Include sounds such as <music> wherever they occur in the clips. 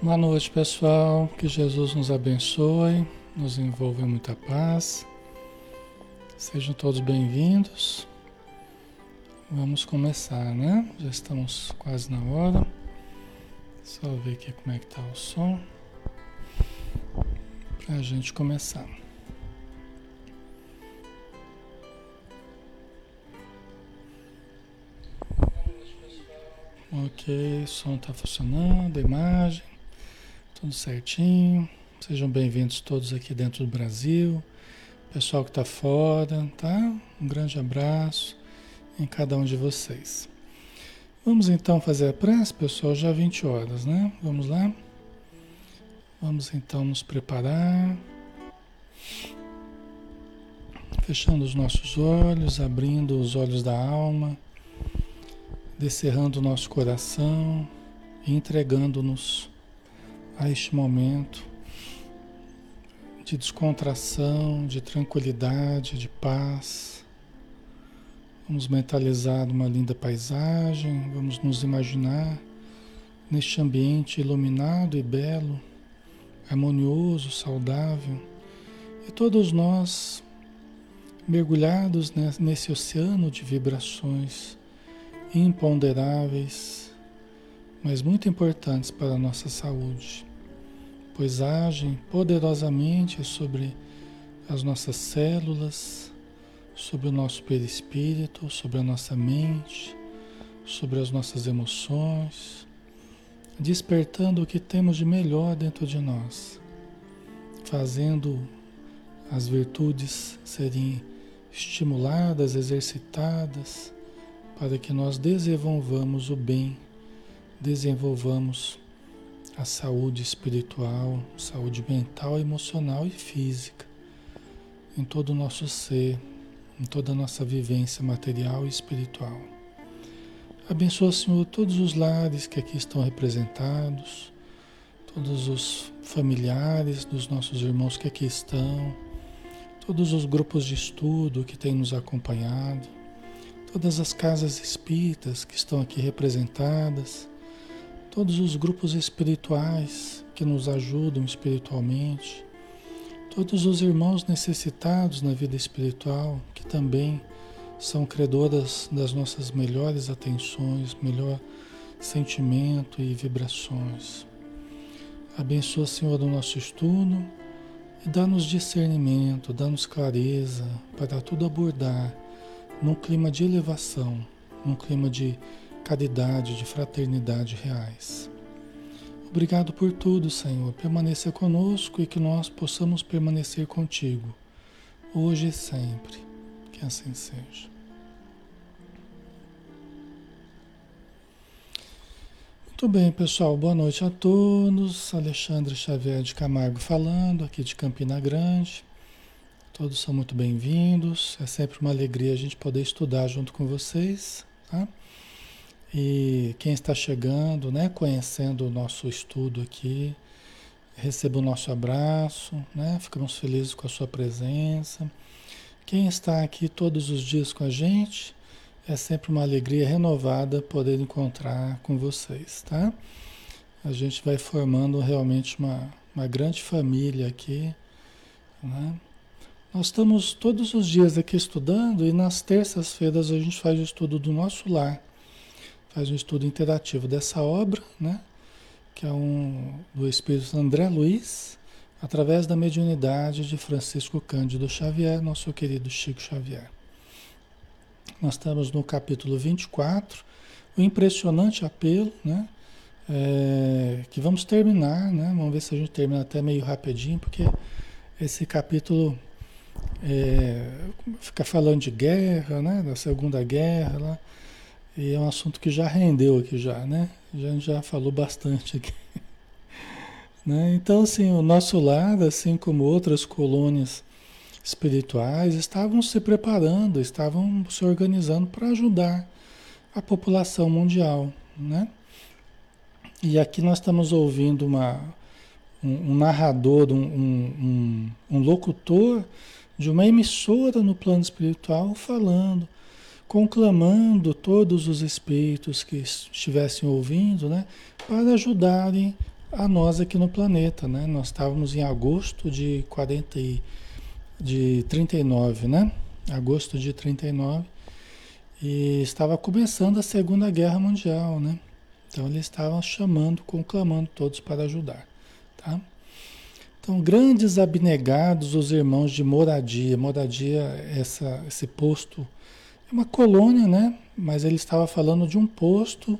Boa noite, pessoal. Que Jesus nos abençoe, nos envolva em muita paz. Sejam todos bem-vindos. Vamos começar, né? Já estamos quase na hora. Só ver aqui como é que tá o som. Pra gente começar. Ok, o som está funcionando, a imagem. Tudo certinho. Sejam bem-vindos todos aqui dentro do Brasil. Pessoal que está fora, tá? Um grande abraço em cada um de vocês. Vamos então fazer a prece, pessoal, já 20 horas, né? Vamos lá? Vamos então nos preparar. Fechando os nossos olhos, abrindo os olhos da alma, descerrando o nosso coração e entregando-nos a este momento de descontração, de tranquilidade, de paz. Vamos mentalizar uma linda paisagem, vamos nos imaginar neste ambiente iluminado e belo, harmonioso, saudável, e todos nós mergulhados nesse oceano de vibrações imponderáveis, mas muito importantes para a nossa saúde pois agem poderosamente sobre as nossas células, sobre o nosso perispírito, sobre a nossa mente, sobre as nossas emoções, despertando o que temos de melhor dentro de nós, fazendo as virtudes serem estimuladas, exercitadas, para que nós desenvolvamos o bem, desenvolvamos a saúde espiritual, saúde mental, emocional e física em todo o nosso ser, em toda a nossa vivência material e espiritual. Abençoa, Senhor, todos os lares que aqui estão representados, todos os familiares dos nossos irmãos que aqui estão, todos os grupos de estudo que têm nos acompanhado, todas as casas espíritas que estão aqui representadas todos os grupos espirituais que nos ajudam espiritualmente, todos os irmãos necessitados na vida espiritual que também são credoras das nossas melhores atenções, melhor sentimento e vibrações. Abençoa, Senhor, o nosso estudo e dá-nos discernimento, dá-nos clareza para tudo abordar num clima de elevação, num clima de caridade, de fraternidade reais. Obrigado por tudo, Senhor. Permaneça conosco e que nós possamos permanecer contigo, hoje e sempre. Que assim seja. Muito bem, pessoal. Boa noite a todos. Alexandre Xavier de Camargo falando, aqui de Campina Grande. Todos são muito bem-vindos. É sempre uma alegria a gente poder estudar junto com vocês, tá? E quem está chegando, né, conhecendo o nosso estudo aqui, receba o nosso abraço, né? Ficamos felizes com a sua presença. Quem está aqui todos os dias com a gente, é sempre uma alegria renovada poder encontrar com vocês, tá? A gente vai formando realmente uma, uma grande família aqui, né? Nós estamos todos os dias aqui estudando e nas terças-feiras a gente faz o estudo do nosso lar faz um estudo interativo dessa obra, né? que é um do espírito André Luiz, através da mediunidade de Francisco Cândido Xavier, nosso querido Chico Xavier. Nós estamos no capítulo 24, o impressionante apelo, né? É, que vamos terminar, né? Vamos ver se a gente termina até meio rapidinho, porque esse capítulo é, falando de guerra, né? Da Segunda Guerra, lá. E é um assunto que já rendeu aqui já, né? Gente já falou bastante aqui. <laughs> né? Então, assim, o nosso lar, assim como outras colônias espirituais, estavam se preparando, estavam se organizando para ajudar a população mundial, né? E aqui nós estamos ouvindo uma, um, um narrador, um, um, um locutor de uma emissora no plano espiritual falando conclamando todos os espíritos que estivessem ouvindo, né, para ajudarem a nós aqui no planeta, né? Nós estávamos em agosto de 40 e, de 39, né? Agosto de 39 e estava começando a Segunda Guerra Mundial, né? Então eles estavam chamando, conclamando todos para ajudar? Então, grandes abnegados os irmãos de moradia. Moradia, essa, esse posto, é uma colônia, né? Mas ele estava falando de um posto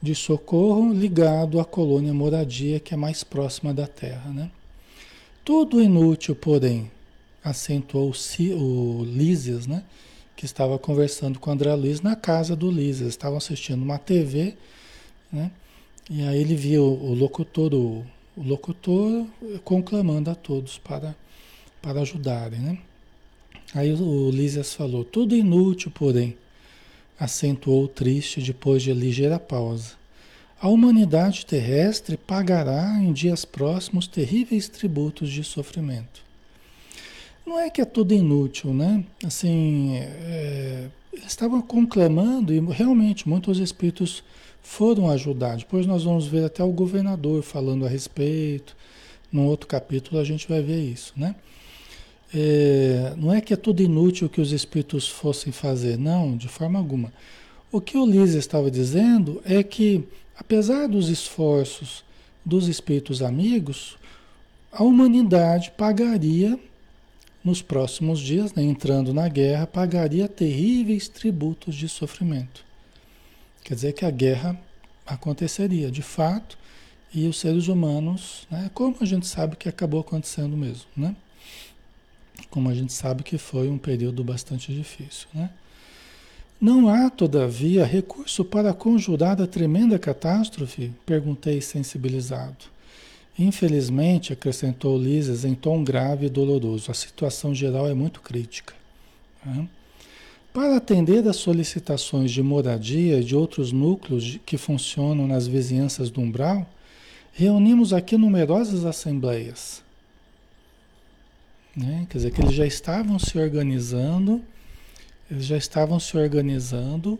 de socorro ligado à colônia moradia, que é mais próxima da terra, né? Tudo inútil, porém, acentuou o Lísias, né? Que estava conversando com André Luiz na casa do Lísias. Estavam assistindo uma TV, né? E aí ele viu o locutor, o o locutor conclamando a todos para, para ajudarem, né? Aí o Lísias falou, tudo inútil, porém, acentuou triste depois de ligeira pausa. A humanidade terrestre pagará em dias próximos terríveis tributos de sofrimento. Não é que é tudo inútil, né? Assim, é, estavam conclamando e realmente muitos espíritos foram ajudar. Depois nós vamos ver até o governador falando a respeito. Num outro capítulo a gente vai ver isso, né? É, não é que é tudo inútil que os espíritos fossem fazer, não, de forma alguma. O que o Lise estava dizendo é que, apesar dos esforços dos espíritos amigos, a humanidade pagaria, nos próximos dias, né, entrando na guerra, pagaria terríveis tributos de sofrimento. Quer dizer que a guerra aconteceria de fato e os seres humanos, né, como a gente sabe que acabou acontecendo mesmo, né? Como a gente sabe que foi um período bastante difícil, né? Não há, todavia, recurso para conjurar a tremenda catástrofe? Perguntei sensibilizado. Infelizmente, acrescentou Lises em tom grave e doloroso, a situação geral é muito crítica. Né? Para atender às solicitações de moradia e de outros núcleos que funcionam nas vizinhanças do umbral, reunimos aqui numerosas assembleias. Né? Quer dizer, que eles já estavam se organizando, eles já estavam se organizando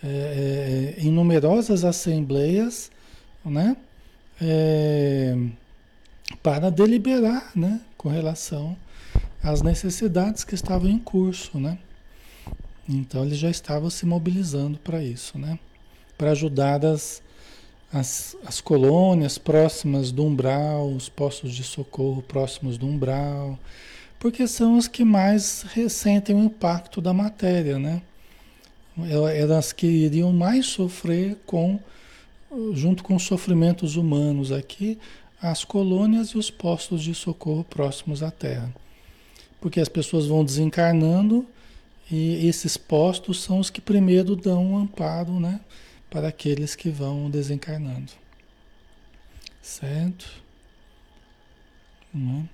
é, é em numerosas assembleias, né? É, para deliberar, né? Com relação às necessidades que estavam em curso, né? Então ele já estava se mobilizando para isso, né? Para ajudar as, as, as, colônias próximas do umbral, os postos de socorro próximos do umbral, porque são as que mais ressentem o impacto da matéria, né? Eram as que iriam mais sofrer com, junto com os sofrimentos humanos aqui, as colônias e os postos de socorro próximos à Terra. Porque as pessoas vão desencarnando e esses postos são os que primeiro dão um amparo né, para aqueles que vão desencarnando. Certo? Hum.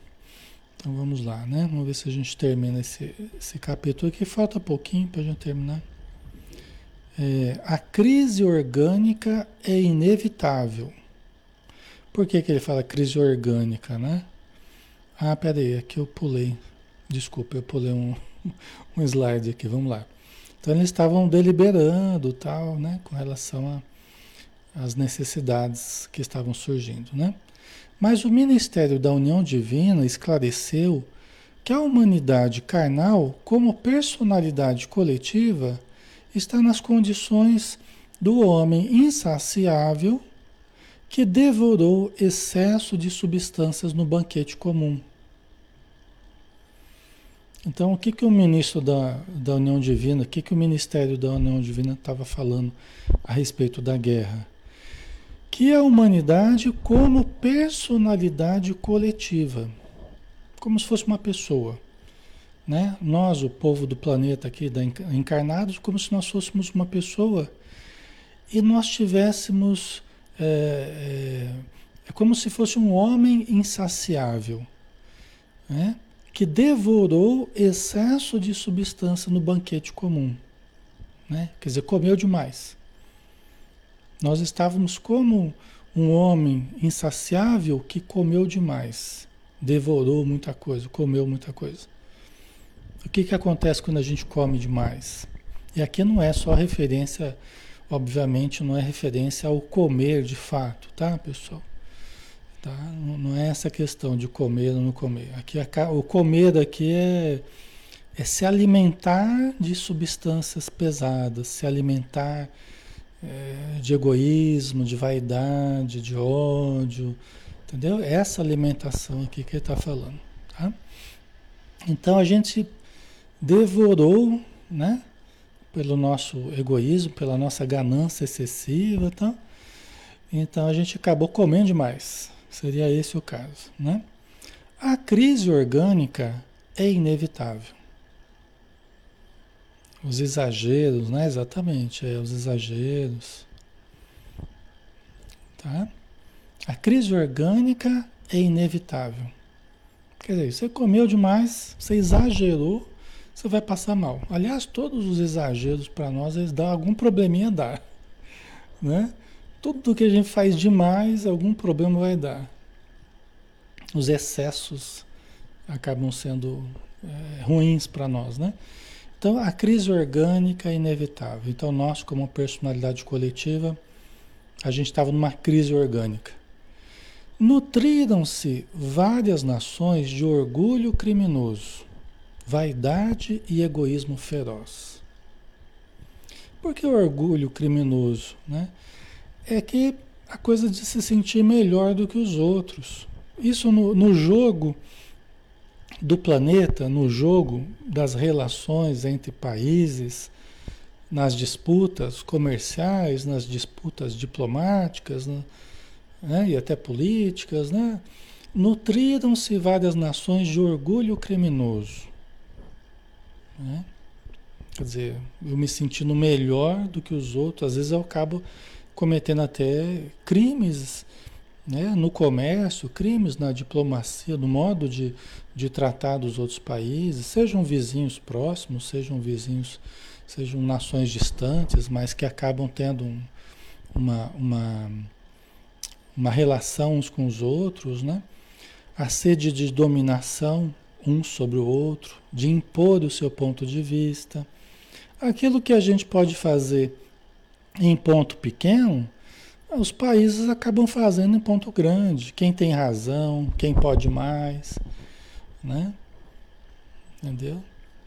Então vamos lá, né? Vamos ver se a gente termina esse, esse capítulo aqui. Falta pouquinho para a gente terminar. É, a crise orgânica é inevitável. Por que, que ele fala crise orgânica, né? Ah, peraí, aqui eu pulei. Desculpa, eu pulei um, <laughs> um slide aqui, vamos lá. Então eles estavam deliberando tal, né, com relação às necessidades que estavam surgindo, né? Mas o ministério da união divina esclareceu que a humanidade carnal, como personalidade coletiva, está nas condições do homem insaciável que devorou excesso de substâncias no banquete comum então, o que, que o ministro da, da União Divina, o que, que o Ministério da União Divina estava falando a respeito da guerra? Que a humanidade, como personalidade coletiva, como se fosse uma pessoa, né? Nós, o povo do planeta aqui, da encarnados, como se nós fôssemos uma pessoa e nós tivéssemos. É, é, é como se fosse um homem insaciável, né? Que devorou excesso de substância no banquete comum. Né? Quer dizer, comeu demais. Nós estávamos como um homem insaciável que comeu demais, devorou muita coisa, comeu muita coisa. O que, que acontece quando a gente come demais? E aqui não é só referência, obviamente, não é referência ao comer de fato, tá, pessoal? Tá? Não é essa questão de comer ou não comer. Aqui, o comer aqui é, é se alimentar de substâncias pesadas, se alimentar é, de egoísmo, de vaidade, de ódio, entendeu? Essa alimentação aqui que ele está falando. Tá? Então a gente devorou, né? Pelo nosso egoísmo, pela nossa ganância excessiva, tá? Então a gente acabou comendo demais. Seria esse o caso, né? A crise orgânica é inevitável. Os exageros, né? Exatamente, é, os exageros. Tá? A crise orgânica é inevitável. Quer dizer, você comeu demais, você exagerou, você vai passar mal. Aliás, todos os exageros para nós, eles dão algum probleminha dar. <laughs> Né? Tudo que a gente faz demais, algum problema vai dar. Os excessos acabam sendo é, ruins para nós, né? Então, a crise orgânica é inevitável. Então, nós, como personalidade coletiva, a gente estava numa crise orgânica. Nutriram-se várias nações de orgulho criminoso, vaidade e egoísmo feroz. Por que orgulho criminoso? Né? É que a coisa de se sentir melhor do que os outros. Isso no, no jogo do planeta, no jogo das relações entre países, nas disputas comerciais, nas disputas diplomáticas né, né, e até políticas, né, nutriram-se várias nações de orgulho criminoso. Né? Quer dizer, eu me sentindo melhor do que os outros, às vezes eu acabo cometendo até crimes né, no comércio, crimes na diplomacia, no modo de, de tratar dos outros países, sejam vizinhos próximos, sejam vizinhos, sejam nações distantes, mas que acabam tendo um, uma, uma, uma relação uns com os outros, né? A sede de dominação um sobre o outro, de impor o seu ponto de vista. Aquilo que a gente pode fazer em ponto pequeno, os países acabam fazendo em ponto grande. Quem tem razão, quem pode mais, né? Entendeu?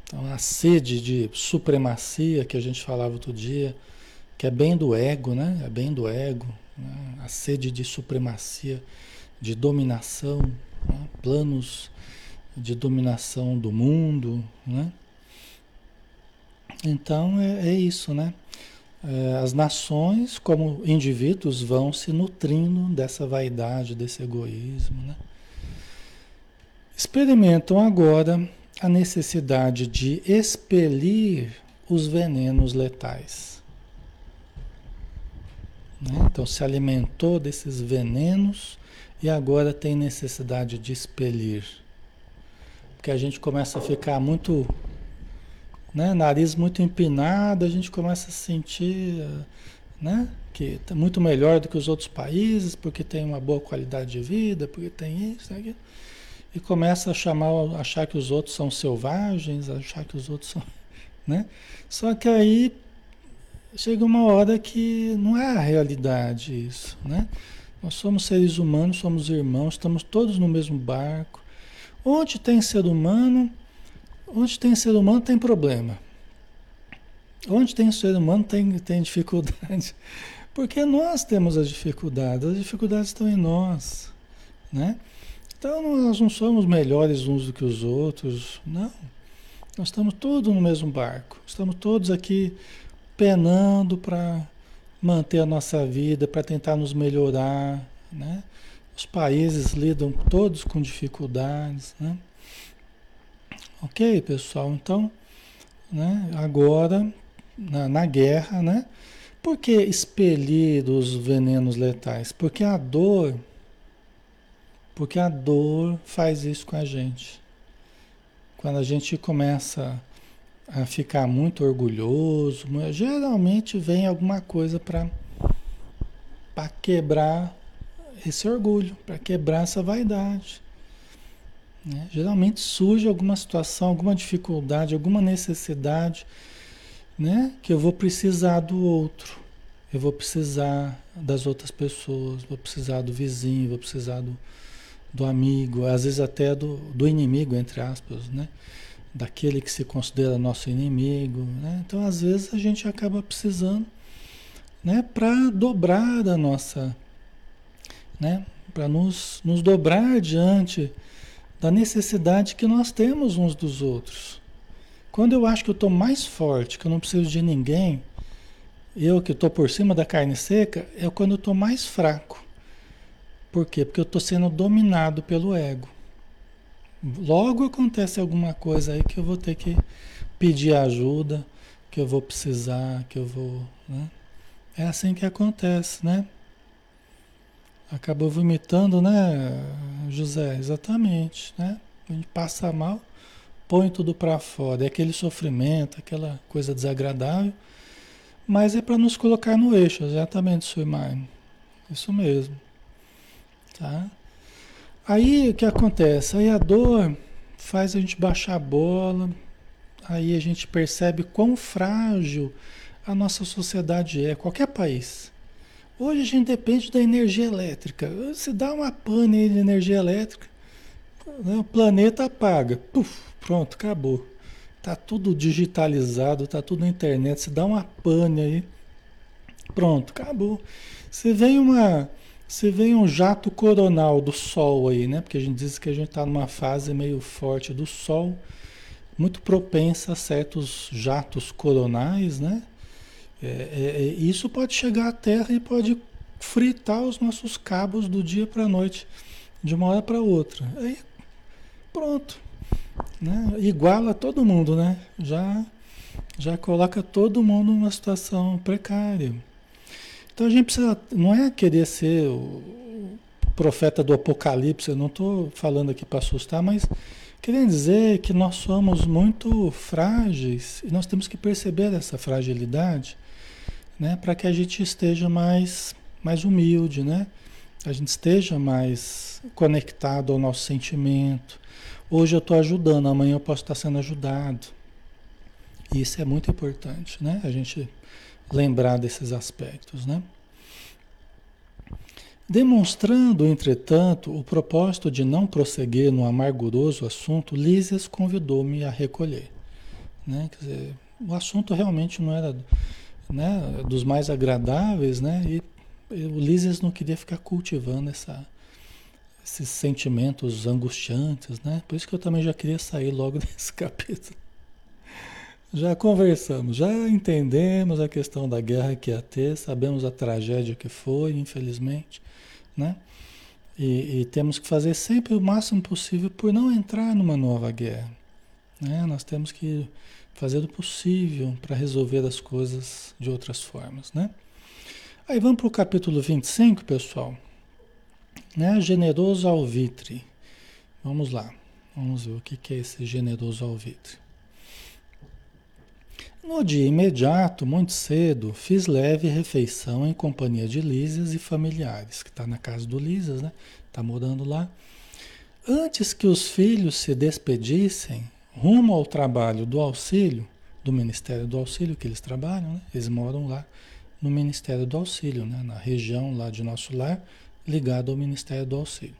Então a sede de supremacia que a gente falava outro dia, que é bem do ego, né? É bem do ego. Né? A sede de supremacia, de dominação, né? planos de dominação do mundo, né? Então é, é isso, né? É, as nações, como indivíduos, vão se nutrindo dessa vaidade, desse egoísmo. Né? Experimentam agora a necessidade de expelir os venenos letais. Né? Então, se alimentou desses venenos e agora tem necessidade de expelir. Porque a gente começa a ficar muito né? Nariz muito empinado, a gente começa a sentir, né? Que está muito melhor do que os outros países, porque tem uma boa qualidade de vida, porque tem isso, aquilo. E começa a chamar, achar que os outros são selvagens, achar que os outros são, <laughs> né? Só que aí chega uma hora que não é a realidade isso, né? Nós somos seres humanos, somos irmãos, estamos todos no mesmo barco. Onde tem ser humano, Onde tem ser humano tem problema. Onde tem ser humano tem, tem dificuldade. <laughs> Porque nós temos as dificuldades, as dificuldades estão em nós. Né? Então nós não somos melhores uns do que os outros, não. Nós estamos todos no mesmo barco. Estamos todos aqui penando para manter a nossa vida, para tentar nos melhorar. Né? Os países lidam todos com dificuldades. Né? Ok, pessoal? Então, né, agora, na, na guerra, né? Por que expelir os venenos letais? Porque a dor, porque a dor faz isso com a gente. Quando a gente começa a ficar muito orgulhoso, geralmente vem alguma coisa para quebrar esse orgulho, para quebrar essa vaidade. Né? Geralmente surge alguma situação, alguma dificuldade, alguma necessidade, né? Que eu vou precisar do outro. eu vou precisar das outras pessoas, vou precisar do vizinho, vou precisar do, do amigo, às vezes até do, do inimigo, entre aspas, né? Daquele que se considera nosso inimigo, né? Então, às vezes, a gente acaba precisando, né? Para dobrar a nossa, né? Para nos, nos dobrar diante da necessidade que nós temos uns dos outros. Quando eu acho que eu estou mais forte, que eu não preciso de ninguém, eu que estou por cima da carne seca, é quando eu estou mais fraco. Por quê? Porque eu estou sendo dominado pelo ego. Logo acontece alguma coisa aí que eu vou ter que pedir ajuda, que eu vou precisar, que eu vou. Né? É assim que acontece, né? Acabou vomitando, né, José? Exatamente, né? A gente passa mal, põe tudo para fora. É aquele sofrimento, aquela coisa desagradável, mas é para nos colocar no eixo, exatamente, Suimar. Isso mesmo. Tá? Aí o que acontece? Aí a dor faz a gente baixar a bola, aí a gente percebe quão frágil a nossa sociedade é, qualquer país. Hoje a gente depende da energia elétrica. Se dá uma pane de energia elétrica, né, o planeta apaga. Puf, pronto, acabou. Tá tudo digitalizado, tá tudo na internet. Se dá uma pane aí, pronto, acabou. Se vem uma se vem um jato coronal do Sol aí, né? Porque a gente diz que a gente está numa fase meio forte do Sol, muito propensa a certos jatos coronais, né? É, é, é isso pode chegar à Terra e pode fritar os nossos cabos do dia para a noite, de uma hora para outra. Aí, pronto. Né? Iguala todo mundo, né? Já, já coloca todo mundo numa situação precária. Então a gente precisa, não é querer ser o profeta do apocalipse, eu não estou falando aqui para assustar, mas querendo dizer que nós somos muito frágeis e nós temos que perceber essa fragilidade, né, para que a gente esteja mais, mais humilde, né? A gente esteja mais conectado ao nosso sentimento. Hoje eu estou ajudando, amanhã eu posso estar sendo ajudado. E isso é muito importante, né? A gente lembrar desses aspectos, né? Demonstrando, entretanto, o propósito de não prosseguir no amarguroso assunto, Lísias convidou-me a recolher. Né? Dizer, o assunto realmente não era né, dos mais agradáveis, né? E, o Lísias não queria ficar cultivando essa, esses sentimentos angustiantes, né? Por isso que eu também já queria sair logo <laughs> desse capítulo. Já conversamos, já entendemos a questão da guerra que ia ter, sabemos a tragédia que foi, infelizmente, né? E, e, temos que fazer sempre o máximo possível por não entrar numa nova guerra. Né? Nós temos que fazer o possível para resolver as coisas de outras formas. Né? Aí vamos para o capítulo 25, pessoal. Né? Generoso alvitre. Vamos lá. Vamos ver o que é esse generoso alvitre. No dia imediato, muito cedo, fiz leve refeição em companhia de Lísias e familiares, que está na casa do Lísias, né? Está morando lá. Antes que os filhos se despedissem, rumo ao trabalho do auxílio, do Ministério do Auxílio que eles trabalham, né? Eles moram lá no Ministério do Auxílio, né? Na região lá de nosso lar, ligado ao Ministério do Auxílio.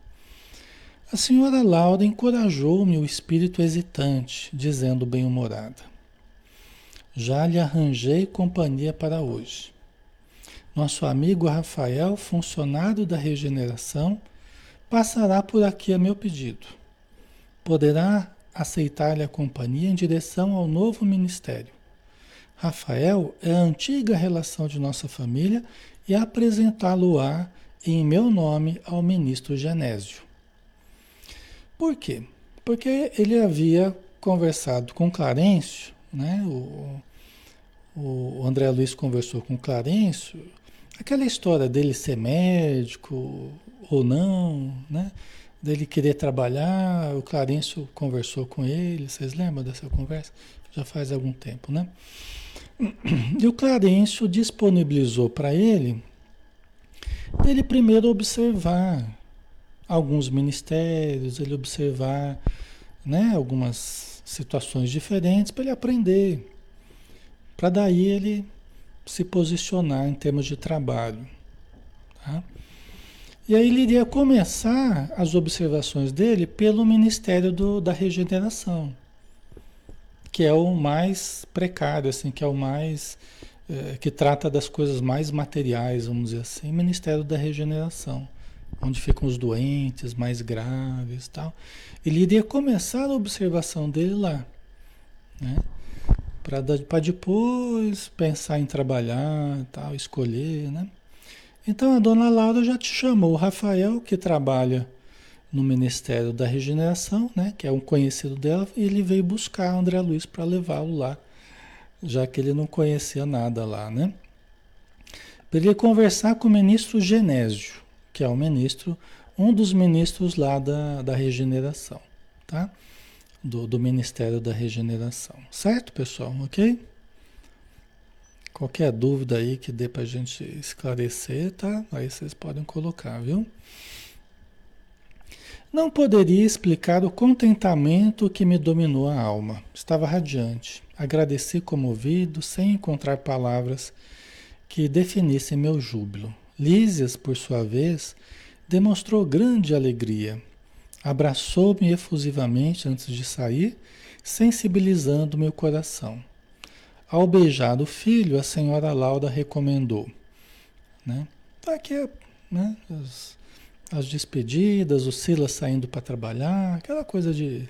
A senhora Laura encorajou-me o espírito hesitante, dizendo bem-humorada: já lhe arranjei companhia para hoje. Nosso amigo Rafael, funcionário da regeneração, passará por aqui a meu pedido. Poderá aceitar-lhe a companhia em direção ao novo ministério. Rafael é a antiga relação de nossa família e apresentá-lo-á em meu nome ao ministro Genésio. Por quê? Porque ele havia conversado com Clarencio, né, o, o André Luiz conversou com Clarencio, aquela história dele ser médico ou não, né? Dele querer trabalhar, o Clarencio conversou com ele, vocês lembram dessa conversa? Já faz algum tempo, né? E o Clarencio disponibilizou para ele ele primeiro observar alguns ministérios, ele observar né, algumas situações diferentes para ele aprender. Para daí ele se posicionar em termos de trabalho. Tá? E aí ele iria começar as observações dele pelo Ministério do, da Regeneração, que é o mais precário, assim, que é o mais é, que trata das coisas mais materiais, vamos dizer assim, Ministério da Regeneração, onde ficam os doentes mais graves, tal. Ele iria começar a observação dele lá, né? Para depois pensar em trabalhar, tal, escolher, né? Então a dona Laura já te chamou o Rafael, que trabalha no Ministério da Regeneração, né, que é um conhecido dela, ele veio buscar André Luiz para levá-lo lá, já que ele não conhecia nada lá, né? Para ele conversar com o ministro Genésio, que é o ministro, um dos ministros lá da, da regeneração, tá? Do, do Ministério da Regeneração. Certo, pessoal? Ok? Qualquer dúvida aí que dê para a gente esclarecer, tá? Aí vocês podem colocar, viu? Não poderia explicar o contentamento que me dominou a alma. Estava radiante. Agradeci comovido, sem encontrar palavras que definissem meu júbilo. Lísias, por sua vez, demonstrou grande alegria. Abraçou-me efusivamente antes de sair, sensibilizando meu coração. Ao beijar o filho, a senhora Laura recomendou. Né? Tá aqui né? as, as despedidas, o Silas saindo para trabalhar, aquela coisa de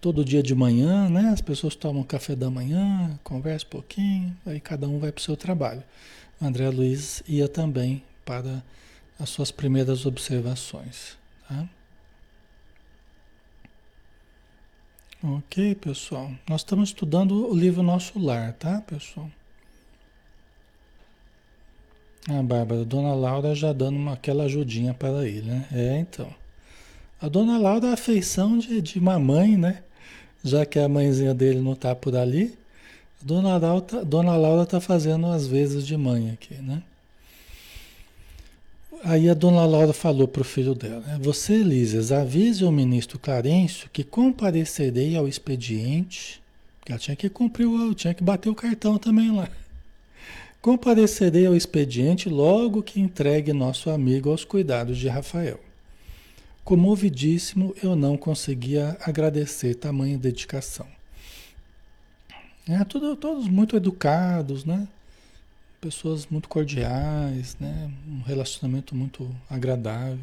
todo dia de manhã, né? As pessoas tomam café da manhã, conversam um pouquinho, aí cada um vai para o seu trabalho. O André Luiz ia também para as suas primeiras observações. Tá? Ok, pessoal. Nós estamos estudando o livro Nosso Lar, tá, pessoal? A Bárbara, a Dona Laura já dando uma, aquela ajudinha para ele, né? É, então. A Dona Laura é a afeição de, de mamãe, né? Já que a mãezinha dele não tá por ali, a Dona Laura, tá, Dona Laura tá fazendo as vezes de mãe aqui, né? Aí a dona Laura falou para o filho dela: né? Você, Lísias, avise o ministro Clarencio que comparecerei ao expediente. Porque ela tinha que cumprir, o, tinha que bater o cartão também lá. Comparecerei ao expediente logo que entregue nosso amigo aos cuidados de Rafael. Comovidíssimo, eu não conseguia agradecer tamanha dedicação. É, tudo, todos muito educados, né? Pessoas muito cordiais, né? um relacionamento muito agradável.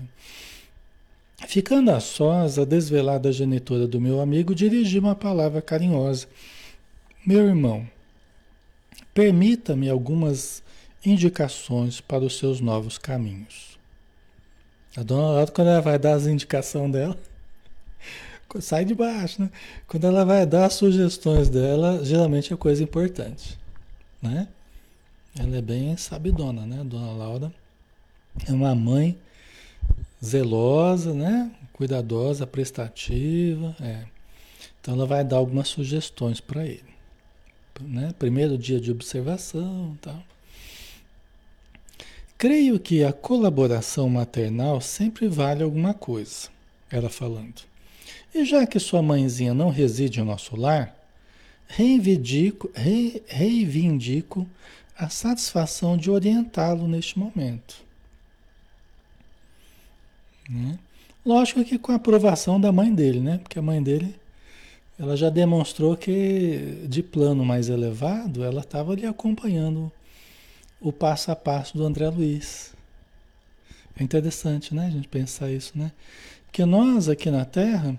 Ficando a sós, a desvelada genitora do meu amigo dirigiu uma palavra carinhosa. Meu irmão, permita-me algumas indicações para os seus novos caminhos. A dona Laura, quando ela vai dar as indicações dela, <laughs> sai de baixo, né? Quando ela vai dar as sugestões dela, geralmente é coisa importante, né? Ela é bem sabidona, né? Dona Laura é uma mãe zelosa, né? Cuidadosa, prestativa, é. Então ela vai dar algumas sugestões para ele, né? Primeiro dia de observação, tal. Creio que a colaboração maternal sempre vale alguma coisa, ela falando. E já que sua mãezinha não reside no nosso lar, reivindico, re, reivindico a satisfação de orientá-lo neste momento. Né? Lógico que com a aprovação da mãe dele, né? Porque a mãe dele, ela já demonstrou que de plano mais elevado, ela estava ali acompanhando o passo a passo do André Luiz. É interessante, né? A gente pensar isso, né? Porque nós aqui na Terra,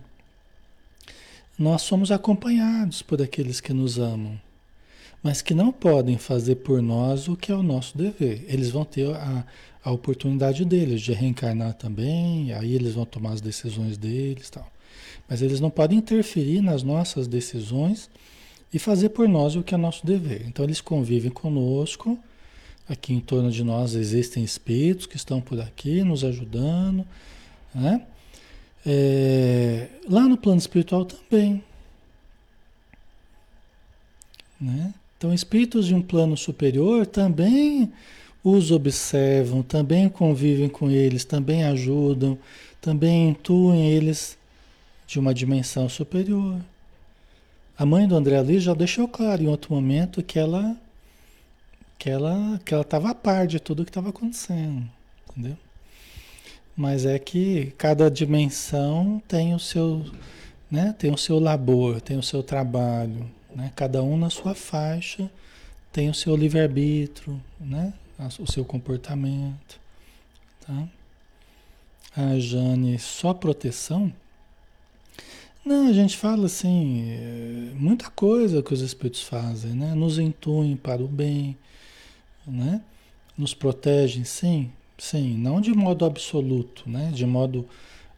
nós somos acompanhados por aqueles que nos amam mas que não podem fazer por nós o que é o nosso dever. Eles vão ter a, a oportunidade deles de reencarnar também, aí eles vão tomar as decisões deles tal. Mas eles não podem interferir nas nossas decisões e fazer por nós o que é nosso dever. Então eles convivem conosco, aqui em torno de nós existem espíritos que estão por aqui nos ajudando, né? É, lá no plano espiritual também, né? Então, espíritos de um plano superior também os observam, também convivem com eles, também ajudam, também intuem eles de uma dimensão superior. A mãe do André Luiz já deixou claro em outro momento que ela que ela que ela estava a par de tudo que estava acontecendo, entendeu? Mas é que cada dimensão tem o seu, né, tem o seu labor, tem o seu trabalho, né? Cada um na sua faixa tem o seu livre-arbítrio, né? O seu comportamento, tá? A Jane, só proteção? Não, a gente fala assim, é, muita coisa que os espíritos fazem, né? Nos intuem para o bem, né? Nos protegem, sim, sim, não de modo absoluto, né? De modo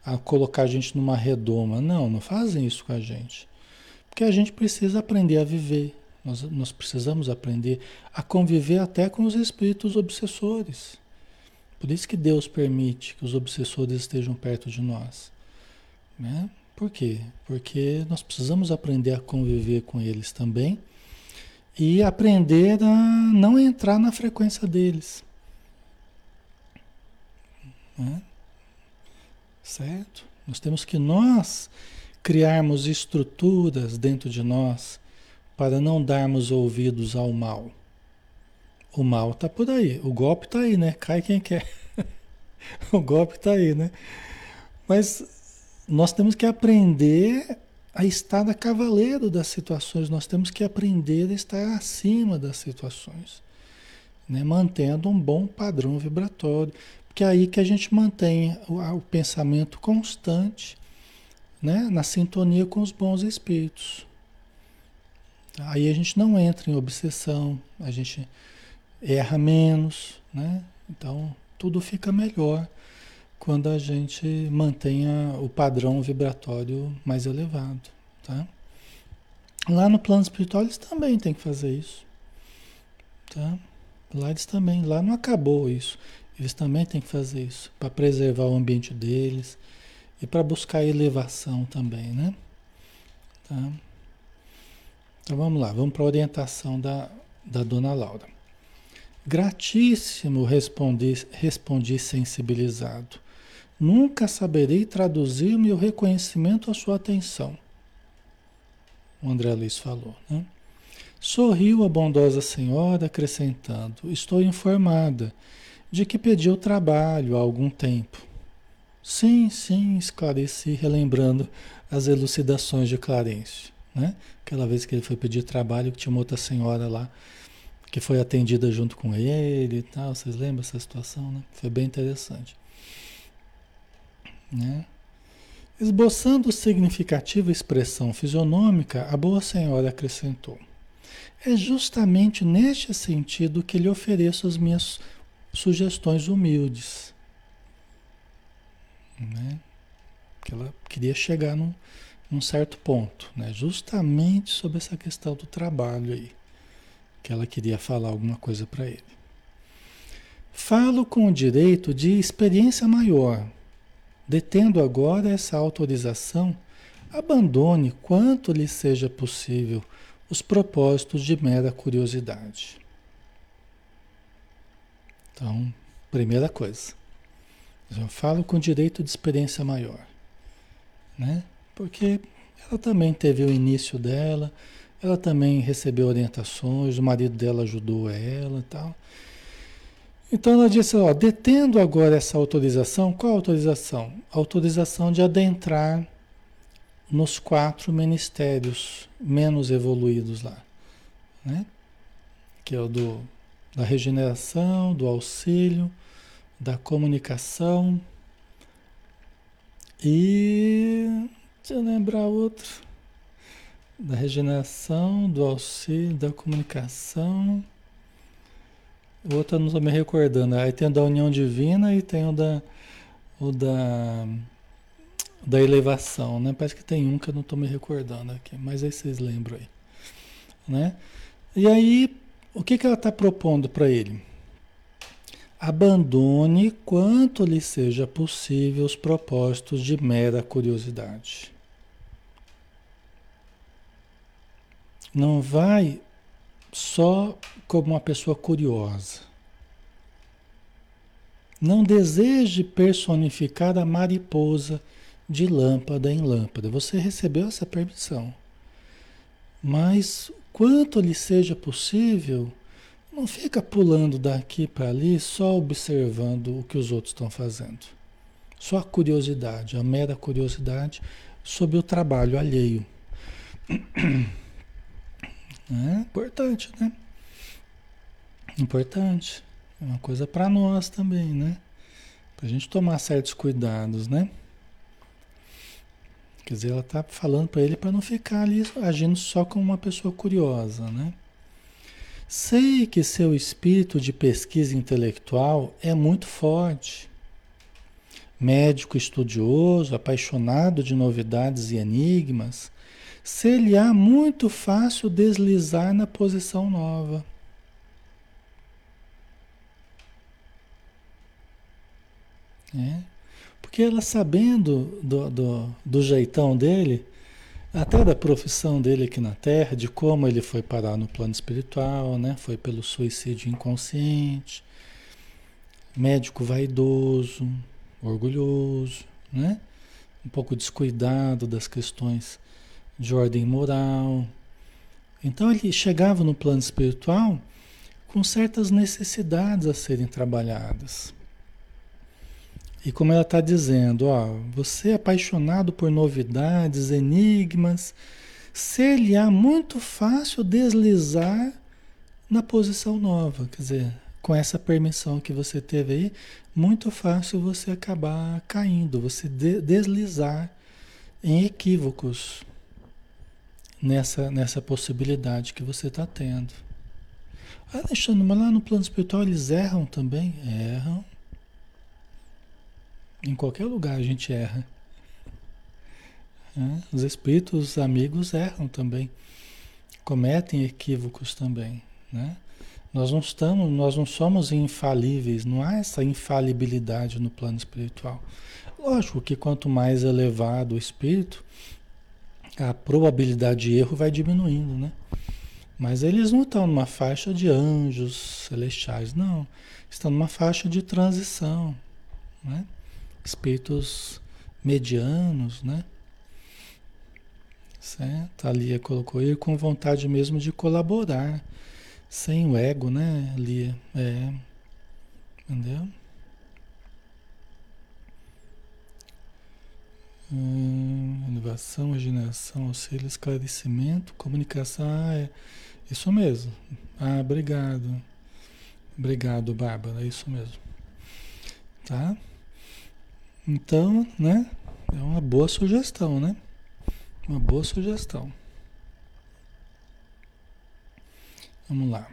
a colocar a gente numa redoma. Não, não fazem isso com a gente. Porque a gente precisa aprender a viver. Nós, nós precisamos aprender a conviver até com os espíritos obsessores. Por isso que Deus permite que os obsessores estejam perto de nós. Né? Por quê? Porque nós precisamos aprender a conviver com eles também e aprender a não entrar na frequência deles. Né? Certo? Nós temos que nós criarmos estruturas dentro de nós para não darmos ouvidos ao mal. O mal está por aí, o golpe está aí, né? Cai quem quer. <laughs> o golpe está aí, né? Mas nós temos que aprender a estar a cavaleiro das situações, nós temos que aprender a estar acima das situações, né? mantendo um bom padrão vibratório, porque é aí que a gente mantém o, o pensamento constante né? na sintonia com os bons espíritos. Aí a gente não entra em obsessão, a gente erra menos, né? Então tudo fica melhor quando a gente mantenha o padrão vibratório mais elevado, tá? Lá no plano espiritual eles também têm que fazer isso, tá? Lá eles também, lá não acabou isso. Eles também têm que fazer isso para preservar o ambiente deles e para buscar elevação também, né? Tá? Então vamos lá, vamos para a orientação da, da dona Laura. Gratíssimo, respondi, respondi sensibilizado. Nunca saberei traduzir meu reconhecimento à sua atenção. O André Luiz falou, né? Sorriu a bondosa senhora, acrescentando: Estou informada de que pediu trabalho há algum tempo. Sim, sim, esclareci, relembrando as elucidações de Clarencio. Né? Aquela vez que ele foi pedir trabalho, que tinha uma outra senhora lá que foi atendida junto com ele e tal. Vocês lembram essa situação, né? Foi bem interessante. Né? Esboçando significativa expressão fisionômica, a boa senhora acrescentou: É justamente neste sentido que lhe ofereço as minhas sugestões humildes. Né? Que ela queria chegar num, num certo ponto, né? justamente sobre essa questão do trabalho aí, que ela queria falar alguma coisa para ele. Falo com o direito de experiência maior. Detendo agora essa autorização, abandone quanto lhe seja possível os propósitos de mera curiosidade. Então, primeira coisa, eu falo com direito de experiência maior, né? Porque ela também teve o início dela, ela também recebeu orientações, o marido dela ajudou ela tal. Então ela disse, ó, detendo agora essa autorização, qual autorização? Autorização de adentrar nos quatro ministérios menos evoluídos lá, né? Que é o do, da regeneração, do auxílio, da comunicação e Deixa eu lembrar outro. Da regeneração, do auxílio, da comunicação. O outro eu não estou me recordando. Aí tem o da união divina e tem o da, o da, da elevação, né? Parece que tem um que eu não estou me recordando aqui, mas aí vocês lembram aí. Né? E aí, o que, que ela está propondo para ele? Abandone quanto lhe seja possível os propósitos de mera curiosidade. Não vai só como uma pessoa curiosa. Não deseje personificar a mariposa de lâmpada em lâmpada. Você recebeu essa permissão. Mas quanto lhe seja possível, não fica pulando daqui para ali só observando o que os outros estão fazendo. Só a curiosidade, a mera curiosidade sobre o trabalho alheio. <clears throat> É importante, né? Importante. É uma coisa para nós também, né? Para a gente tomar certos cuidados, né? Quer dizer, ela está falando para ele para não ficar ali agindo só como uma pessoa curiosa, né? Sei que seu espírito de pesquisa intelectual é muito forte. Médico estudioso, apaixonado de novidades e enigmas, ser-lhe-á muito fácil deslizar na posição nova. É. Porque ela sabendo do, do, do jeitão dele, até da profissão dele aqui na Terra, de como ele foi parar no plano espiritual, né? Foi pelo suicídio inconsciente, médico vaidoso, orgulhoso, né? Um pouco descuidado das questões de ordem moral. Então ele chegava no plano espiritual com certas necessidades a serem trabalhadas. E como ela está dizendo, ó, você é apaixonado por novidades, enigmas, ser-lhe-á muito fácil deslizar na posição nova. Quer dizer, com essa permissão que você teve aí, muito fácil você acabar caindo, você de deslizar em equívocos nessa, nessa possibilidade que você está tendo. Alexandre, mas lá no plano espiritual eles erram também? Erram. Em qualquer lugar a gente erra. É, os espíritos amigos erram também. Cometem equívocos também. Né? Nós não estamos, nós não somos infalíveis, não há essa infalibilidade no plano espiritual. Lógico que quanto mais elevado o espírito, a probabilidade de erro vai diminuindo, né? Mas eles não estão numa faixa de anjos celestiais, não. Estão numa faixa de transição, né? Espíritos medianos, né? Certo? A Lia colocou ele com vontade mesmo de colaborar, sem o ego, né, Lia? É. Entendeu? Hum, inovação, imaginação, auxílio, esclarecimento, comunicação. Ah, é isso mesmo. Ah, obrigado. Obrigado, Bárbara, é isso mesmo. Tá? Então, né? É uma boa sugestão, né? Uma boa sugestão. Vamos lá.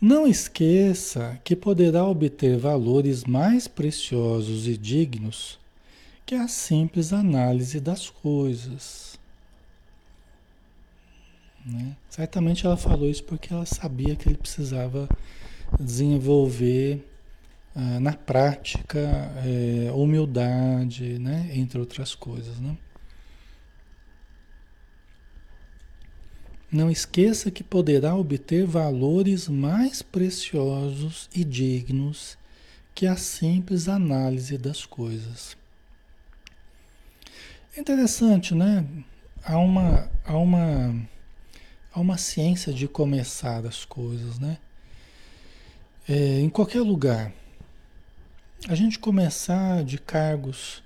Não esqueça que poderá obter valores mais preciosos e dignos que a simples análise das coisas. Né? Certamente ela falou isso porque ela sabia que ele precisava desenvolver ah, na prática eh, humildade, né? entre outras coisas. Né? Não esqueça que poderá obter valores mais preciosos e dignos que a simples análise das coisas. É interessante, né? Há uma, há uma, há uma ciência de começar as coisas, né? É, em qualquer lugar. A gente começar de cargos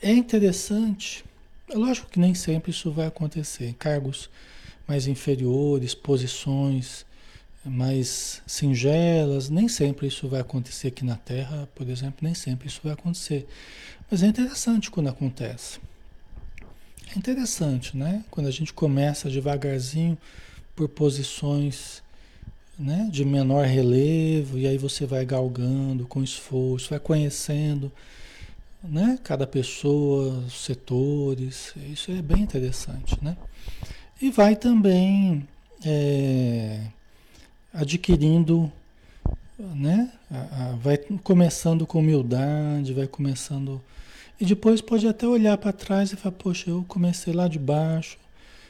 é interessante. É lógico que nem sempre isso vai acontecer. Cargos mais inferiores, posições mais singelas, nem sempre isso vai acontecer aqui na Terra, por exemplo, nem sempre isso vai acontecer. Mas é interessante quando acontece. É interessante, né? Quando a gente começa devagarzinho por posições né, de menor relevo, e aí você vai galgando com esforço, vai conhecendo né, cada pessoa, setores. Isso é bem interessante, né? E vai também é, adquirindo, né? vai começando com humildade, vai começando e depois pode até olhar para trás e falar, poxa, eu comecei lá de baixo,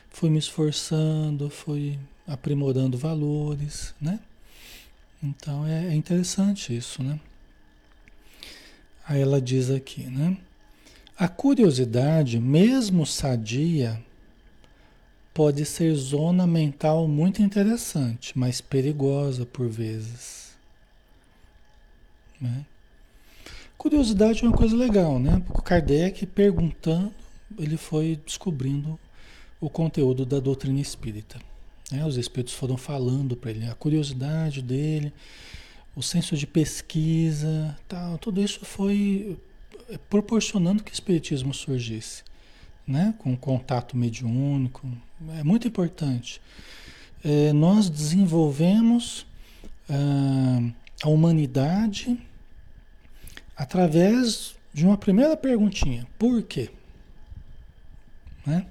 fui me esforçando, fui aprimorando valores, né? Então é, é interessante isso, né? Aí ela diz aqui, né? A curiosidade, mesmo sadia, pode ser zona mental muito interessante, mas perigosa por vezes. Né? Curiosidade é uma coisa legal, né? Porque o Kardec perguntando, ele foi descobrindo o conteúdo da doutrina espírita. Né? Os espíritos foram falando para ele, a curiosidade dele, o senso de pesquisa, tal, tudo isso foi eh, proporcionando que o espiritismo surgisse, né? Com contato mediúnico, é muito importante. É, nós desenvolvemos ah, a humanidade através de uma primeira perguntinha: por quê? Né?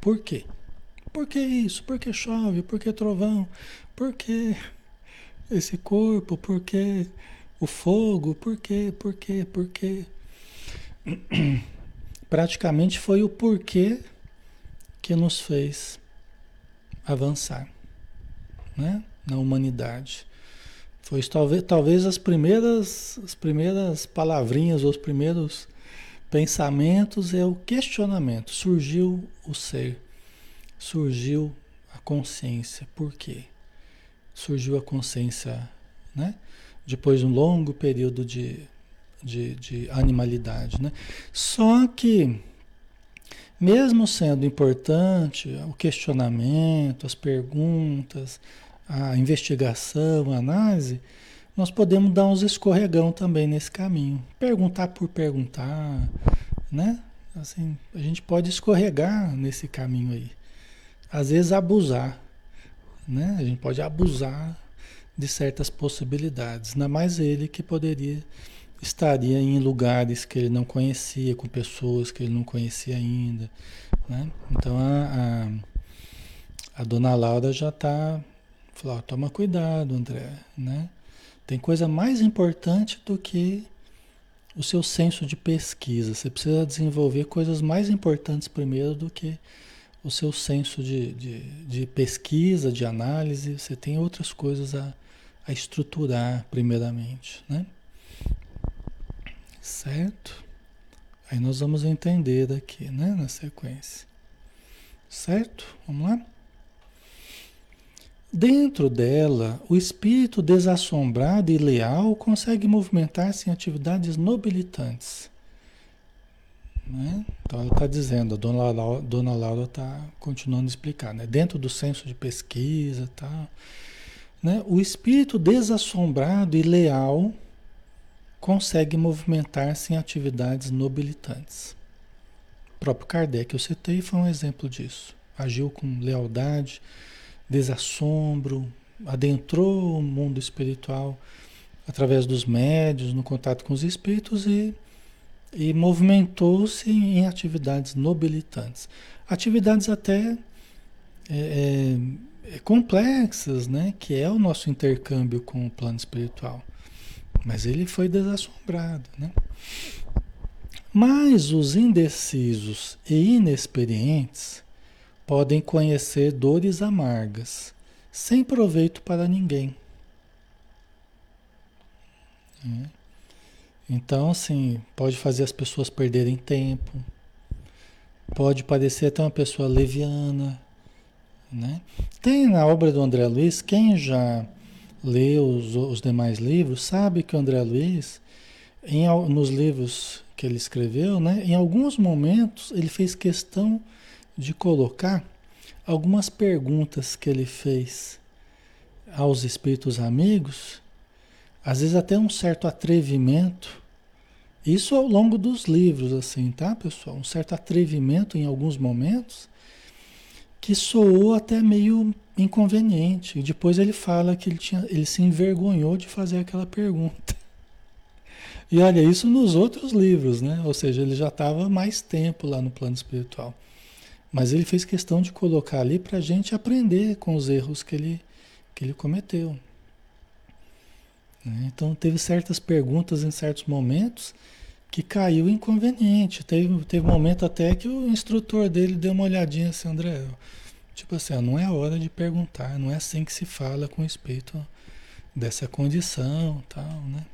Por quê? Por que isso? Por que chove? Por que trovão? Por que esse corpo? Por que o fogo? Por que? Por que? Por que? <clears throat> Praticamente foi o porquê que nos fez avançar né? na humanidade. Foi talvez, talvez as primeiras as primeiras palavrinhas, os primeiros pensamentos é o questionamento. Surgiu o ser, surgiu a consciência. Por quê? Surgiu a consciência, né? Depois de um longo período de, de, de animalidade, né? Só que mesmo sendo importante o questionamento, as perguntas, a investigação, a análise, nós podemos dar uns escorregão também nesse caminho. Perguntar por perguntar, né? Assim, a gente pode escorregar nesse caminho aí. Às vezes abusar, né? A gente pode abusar de certas possibilidades. Ainda mais ele que poderia estaria em lugares que ele não conhecia, com pessoas que ele não conhecia ainda. Né? Então a, a, a dona Laura já está. Falou, toma cuidado, André. Né? Tem coisa mais importante do que o seu senso de pesquisa. Você precisa desenvolver coisas mais importantes primeiro do que o seu senso de, de, de pesquisa, de análise. Você tem outras coisas a, a estruturar primeiramente. Né? Certo? Aí nós vamos entender daqui, né, na sequência. Certo? Vamos lá? Dentro dela, o espírito desassombrado e leal consegue movimentar-se em atividades nobilitantes. Né? Então ela está dizendo, a dona Laura, dona Laura está continuando a explicar, né? dentro do senso de pesquisa, tá? né? o espírito desassombrado e leal consegue movimentar-se em atividades nobilitantes. O próprio Kardec, eu citei, foi um exemplo disso. Agiu com lealdade, desassombro, adentrou o mundo espiritual através dos médios, no contato com os espíritos e, e movimentou-se em atividades nobilitantes. Atividades até é, é, complexas, né? que é o nosso intercâmbio com o plano espiritual. Mas ele foi desassombrado, né? Mas os indecisos e inexperientes podem conhecer dores amargas, sem proveito para ninguém. Né? Então, assim, pode fazer as pessoas perderem tempo, pode parecer até uma pessoa leviana. Né? Tem na obra do André Luiz, quem já lê os, os demais livros, sabe que o André Luiz, em, nos livros que ele escreveu, né, em alguns momentos ele fez questão de colocar algumas perguntas que ele fez aos espíritos amigos, às vezes até um certo atrevimento. Isso ao longo dos livros, assim, tá, pessoal? Um certo atrevimento em alguns momentos que soou até meio inconveniente. E depois ele fala que ele, tinha, ele se envergonhou de fazer aquela pergunta. <laughs> E olha, isso nos outros livros, né? Ou seja, ele já estava mais tempo lá no plano espiritual. Mas ele fez questão de colocar ali para a gente aprender com os erros que ele, que ele cometeu. Né? Então, teve certas perguntas em certos momentos que caiu inconveniente. Teve, teve momento até que o instrutor dele deu uma olhadinha assim, André, Tipo assim, não é hora de perguntar, não é assim que se fala com respeito dessa condição, tal, né?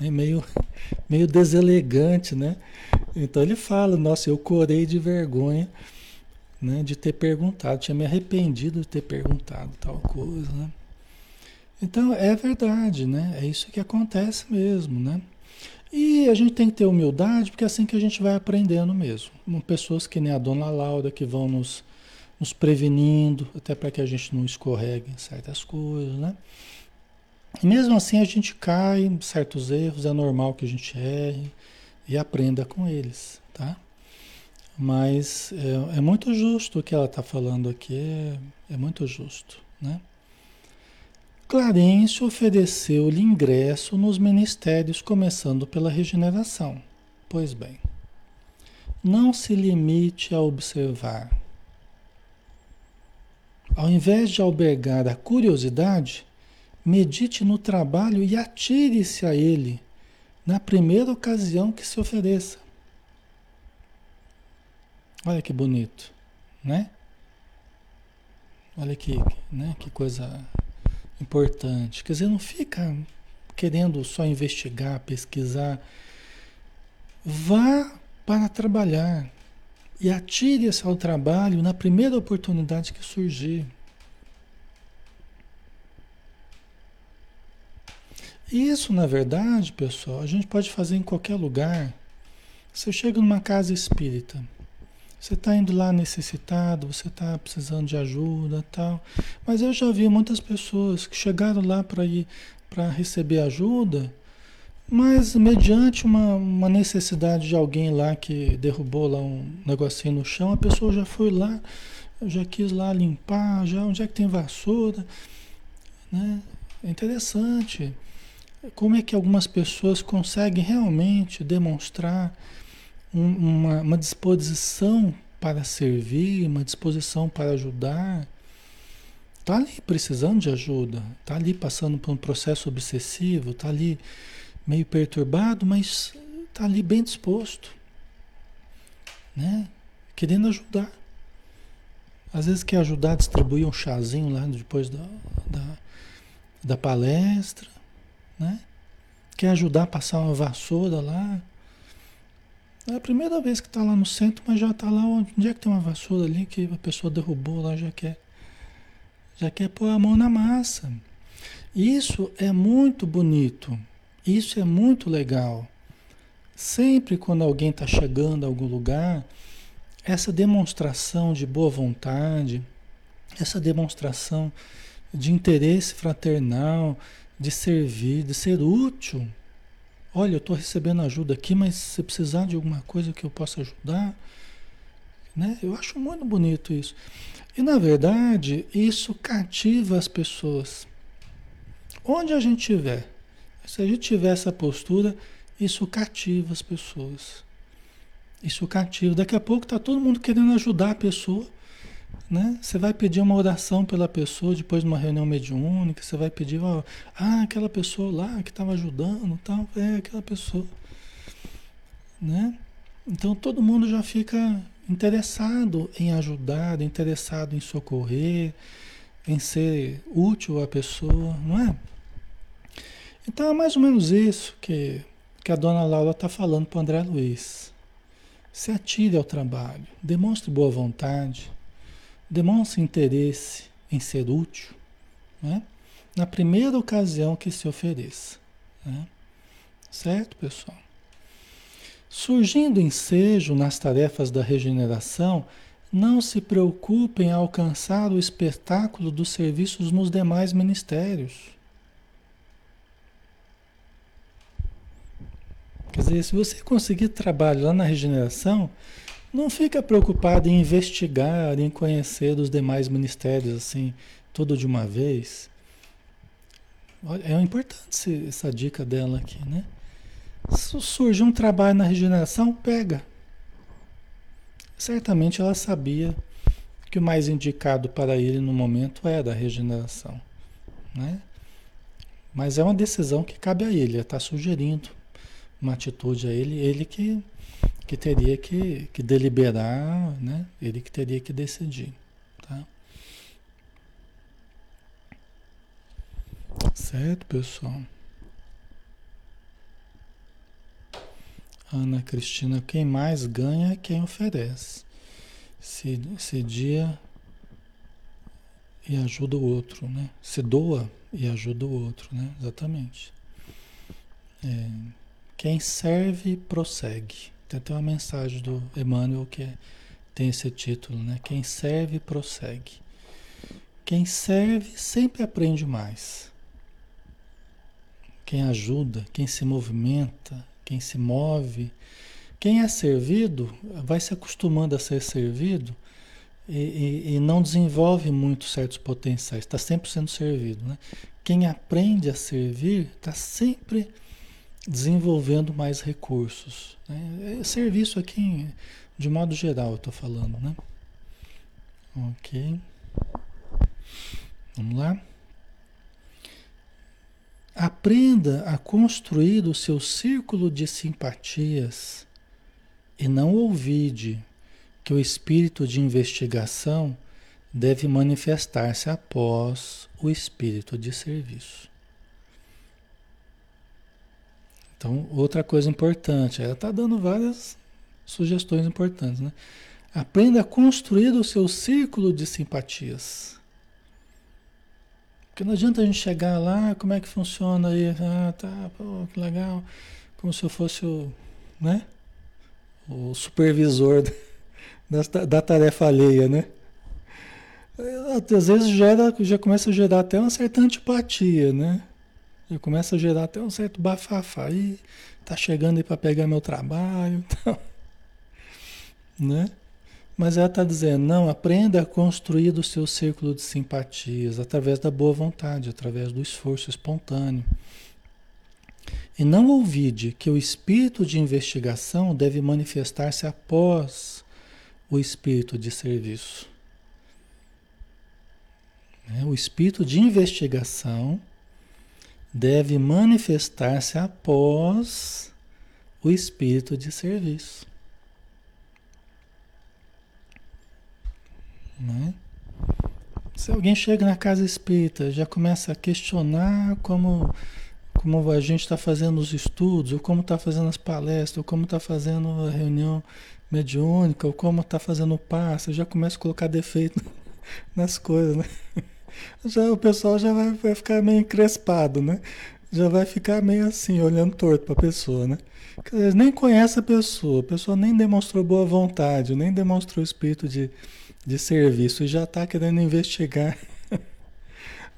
É meio, <laughs> meio deselegante, né? Então ele fala, nossa, eu corei de vergonha né, de ter perguntado, tinha me arrependido de ter perguntado tal coisa, né? Então é verdade, né? É isso que acontece mesmo, né? E a gente tem que ter humildade, porque é assim que a gente vai aprendendo mesmo. Pessoas que nem a dona Laura, que vão nos, nos prevenindo, até para que a gente não escorregue em certas coisas, né? E mesmo assim a gente cai em certos erros, é normal que a gente erre e aprenda com eles, tá? Mas é, é muito justo o que ela está falando aqui, é, é muito justo, né? Clarence ofereceu-lhe ingresso nos ministérios, começando pela regeneração. Pois bem, não se limite a observar. Ao invés de albergar a curiosidade, medite no trabalho e atire-se a ele na primeira ocasião que se ofereça. Olha que bonito, né? Olha que, né? que coisa importante. Quer dizer, não fica querendo só investigar, pesquisar. Vá para trabalhar e atire-se ao trabalho na primeira oportunidade que surgir. Isso, na verdade, pessoal, a gente pode fazer em qualquer lugar. Você chega numa casa espírita, você está indo lá necessitado, você está precisando de ajuda tal. Mas eu já vi muitas pessoas que chegaram lá para ir para receber ajuda, mas mediante uma, uma necessidade de alguém lá que derrubou lá um negocinho no chão, a pessoa já foi lá, já quis lá limpar, já onde é que tem vassoura, né? É interessante como é que algumas pessoas conseguem realmente demonstrar uma, uma disposição para servir, uma disposição para ajudar, está ali precisando de ajuda, está ali passando por um processo obsessivo, está ali meio perturbado, mas está ali bem disposto, né? Querendo ajudar. Às vezes quer ajudar a distribuir um chazinho lá depois da, da, da palestra, né? Quer ajudar a passar uma vassoura lá, é a primeira vez que está lá no centro, mas já está lá onde, é que tem uma vassoura ali que a pessoa derrubou lá, já quer. Já quer pôr a mão na massa. Isso é muito bonito. Isso é muito legal. Sempre quando alguém está chegando a algum lugar, essa demonstração de boa vontade, essa demonstração de interesse fraternal, de servir, de ser útil, Olha, eu estou recebendo ajuda aqui, mas se precisar de alguma coisa que eu possa ajudar, né? Eu acho muito bonito isso. E na verdade, isso cativa as pessoas. Onde a gente estiver, se a gente tiver essa postura, isso cativa as pessoas. Isso cativa. Daqui a pouco está todo mundo querendo ajudar a pessoa. Né? Você vai pedir uma oração pela pessoa depois de uma reunião mediúnica, você vai pedir, ó, ah, aquela pessoa lá que estava ajudando, tal, é aquela pessoa, né? Então todo mundo já fica interessado em ajudar, interessado em socorrer, em ser útil à pessoa, não é? Então é mais ou menos isso que, que a dona Laura está falando para o André Luiz. Se atire ao trabalho, demonstre boa vontade, demonstre interesse em ser útil, né? na primeira ocasião que se ofereça. Né? Certo, pessoal? Surgindo ensejo nas tarefas da regeneração, não se preocupem em alcançar o espetáculo dos serviços nos demais ministérios. Quer dizer, se você conseguir trabalho lá na regeneração, não fica preocupado em investigar, em conhecer os demais ministérios assim, tudo de uma vez. É importante essa dica dela aqui, né? Se surge um trabalho na regeneração, pega. Certamente ela sabia que o mais indicado para ele no momento era a regeneração, né? Mas é uma decisão que cabe a ele, ela está sugerindo uma atitude a ele, ele que que teria que, que deliberar, né? Ele que teria que decidir, tá? Certo, pessoal? Ana Cristina, quem mais ganha é quem oferece. se, se dia e ajuda o outro, né? Se doa e ajuda o outro, né? Exatamente. É, quem serve, prossegue. Tem até uma mensagem do Emmanuel que é, tem esse título, né? Quem serve, prossegue. Quem serve sempre aprende mais. Quem ajuda, quem se movimenta, quem se move, quem é servido, vai se acostumando a ser servido e, e, e não desenvolve muito certos potenciais, está sempre sendo servido. Né? Quem aprende a servir está sempre desenvolvendo mais recursos. Né? É serviço aqui, de modo geral, eu estou falando. Né? Ok. Vamos lá? Aprenda a construir o seu círculo de simpatias e não ouvide que o espírito de investigação deve manifestar-se após o espírito de serviço. Então, outra coisa importante, ela está dando várias sugestões importantes, né? Aprenda a construir o seu círculo de simpatias. Porque não adianta a gente chegar lá, como é que funciona aí? Ah, tá, pô, que legal. Como se eu fosse o, né? o supervisor <laughs> da, da tarefa alheia, né? Às vezes gera, já começa a gerar até uma certa antipatia, né? Já começa a gerar até um certo bafafá. Aí tá chegando aí para pegar meu trabalho, <laughs> então, né? Mas ela está dizendo, não, aprenda a construir o seu círculo de simpatias através da boa vontade, através do esforço espontâneo. E não ouvide que o espírito de investigação deve manifestar-se após o espírito de serviço. É, o espírito de investigação deve manifestar-se após o espírito de serviço. Né? Se alguém chega na casa espírita, já começa a questionar como como a gente está fazendo os estudos, ou como está fazendo as palestras, ou como está fazendo a reunião mediúnica, ou como está fazendo o passe, já começa a colocar defeito <laughs> nas coisas, né? Já, o pessoal já vai, vai ficar meio encrespado, né? Já vai ficar meio assim, olhando torto para a pessoa, né? Eles nem conhece a pessoa, a pessoa nem demonstrou boa vontade, nem demonstrou espírito de, de serviço e já está querendo investigar <laughs>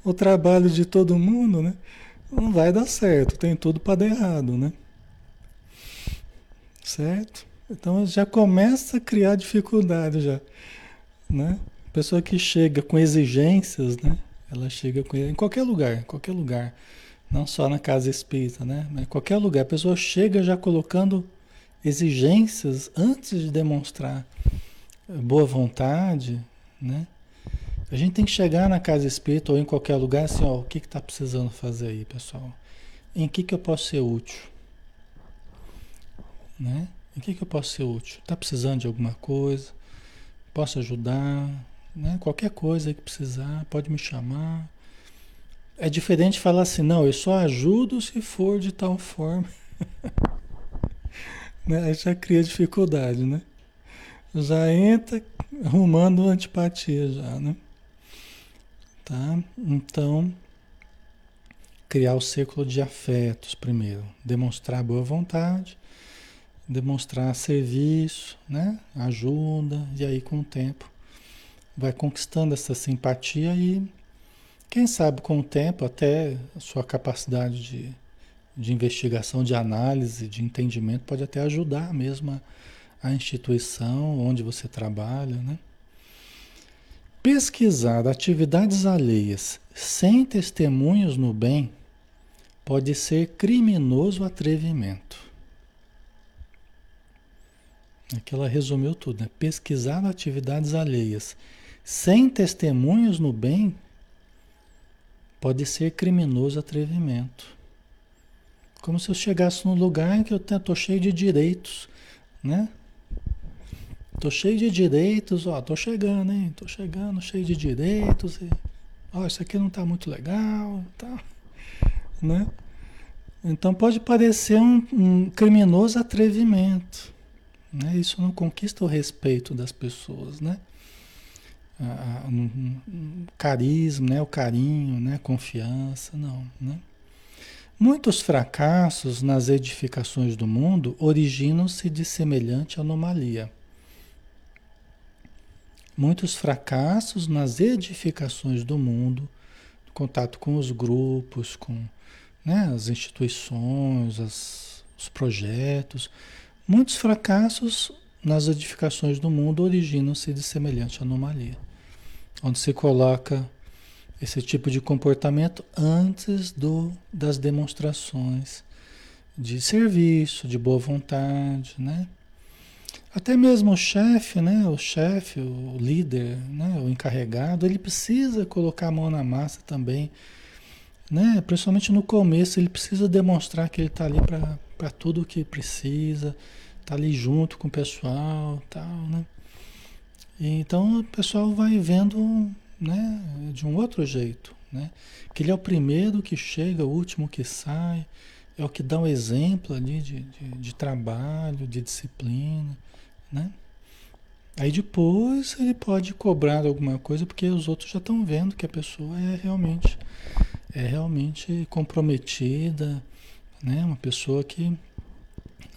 o trabalho de todo mundo, né? não vai dar certo, tem tudo para dar errado, né? Certo? Então já começa a criar dificuldade já, né? Pessoa que chega com exigências, né? Ela chega com em qualquer lugar, qualquer lugar, não só na casa espírita, né? Mas qualquer lugar, a pessoa chega já colocando exigências antes de demonstrar boa vontade, né? A gente tem que chegar na casa espírita ou em qualquer lugar assim, ó, o que está precisando fazer aí, pessoal? Em que, que eu posso ser útil? Né? Em que, que eu posso ser útil? Está precisando de alguma coisa? Posso ajudar? Né? Qualquer coisa que precisar, pode me chamar. É diferente falar assim, não, eu só ajudo se for de tal forma. <laughs> né? Aí já cria dificuldade, né? Já entra arrumando antipatia já, né? Tá? Então, criar o círculo de afetos primeiro, demonstrar boa vontade, demonstrar serviço, né? ajuda, e aí com o tempo vai conquistando essa simpatia e quem sabe com o tempo até a sua capacidade de, de investigação, de análise, de entendimento pode até ajudar mesmo a, a instituição onde você trabalha, né? Pesquisar atividades alheias sem testemunhos no bem pode ser criminoso atrevimento. Aqui ela resumiu tudo, né? Pesquisar atividades alheias sem testemunhos no bem pode ser criminoso atrevimento. Como se eu chegasse num lugar em que eu estou cheio de direitos, né? Tô cheio de direitos, ó, tô chegando, hein? Tô chegando, cheio de direitos. E, ó, isso aqui não tá muito legal, tá? <laughs> Né? Então pode parecer um, um criminoso atrevimento, Né? Isso não conquista o respeito das pessoas, né? Um, um, carisma, né? o carinho, né? confiança, não. Né? Muitos fracassos nas edificações do mundo originam-se de semelhante anomalia. Muitos fracassos nas edificações do mundo, contato com os grupos, com né, as instituições, as, os projetos, muitos fracassos nas edificações do mundo originam-se de semelhante anomalia, onde se coloca esse tipo de comportamento antes do, das demonstrações de serviço, de boa vontade, né? Até mesmo o chefe, né? O chefe, o líder, né? O encarregado, ele precisa colocar a mão na massa também, né? Principalmente no começo, ele precisa demonstrar que ele está ali para tudo o que precisa, está ali junto com o pessoal, tal, né? Então o pessoal vai vendo né, de um outro jeito, né? Que ele é o primeiro que chega, o último que sai, é o que dá um exemplo ali de, de, de trabalho, de disciplina, né? Aí depois ele pode cobrar alguma coisa porque os outros já estão vendo que a pessoa é realmente é realmente comprometida, né? Uma pessoa que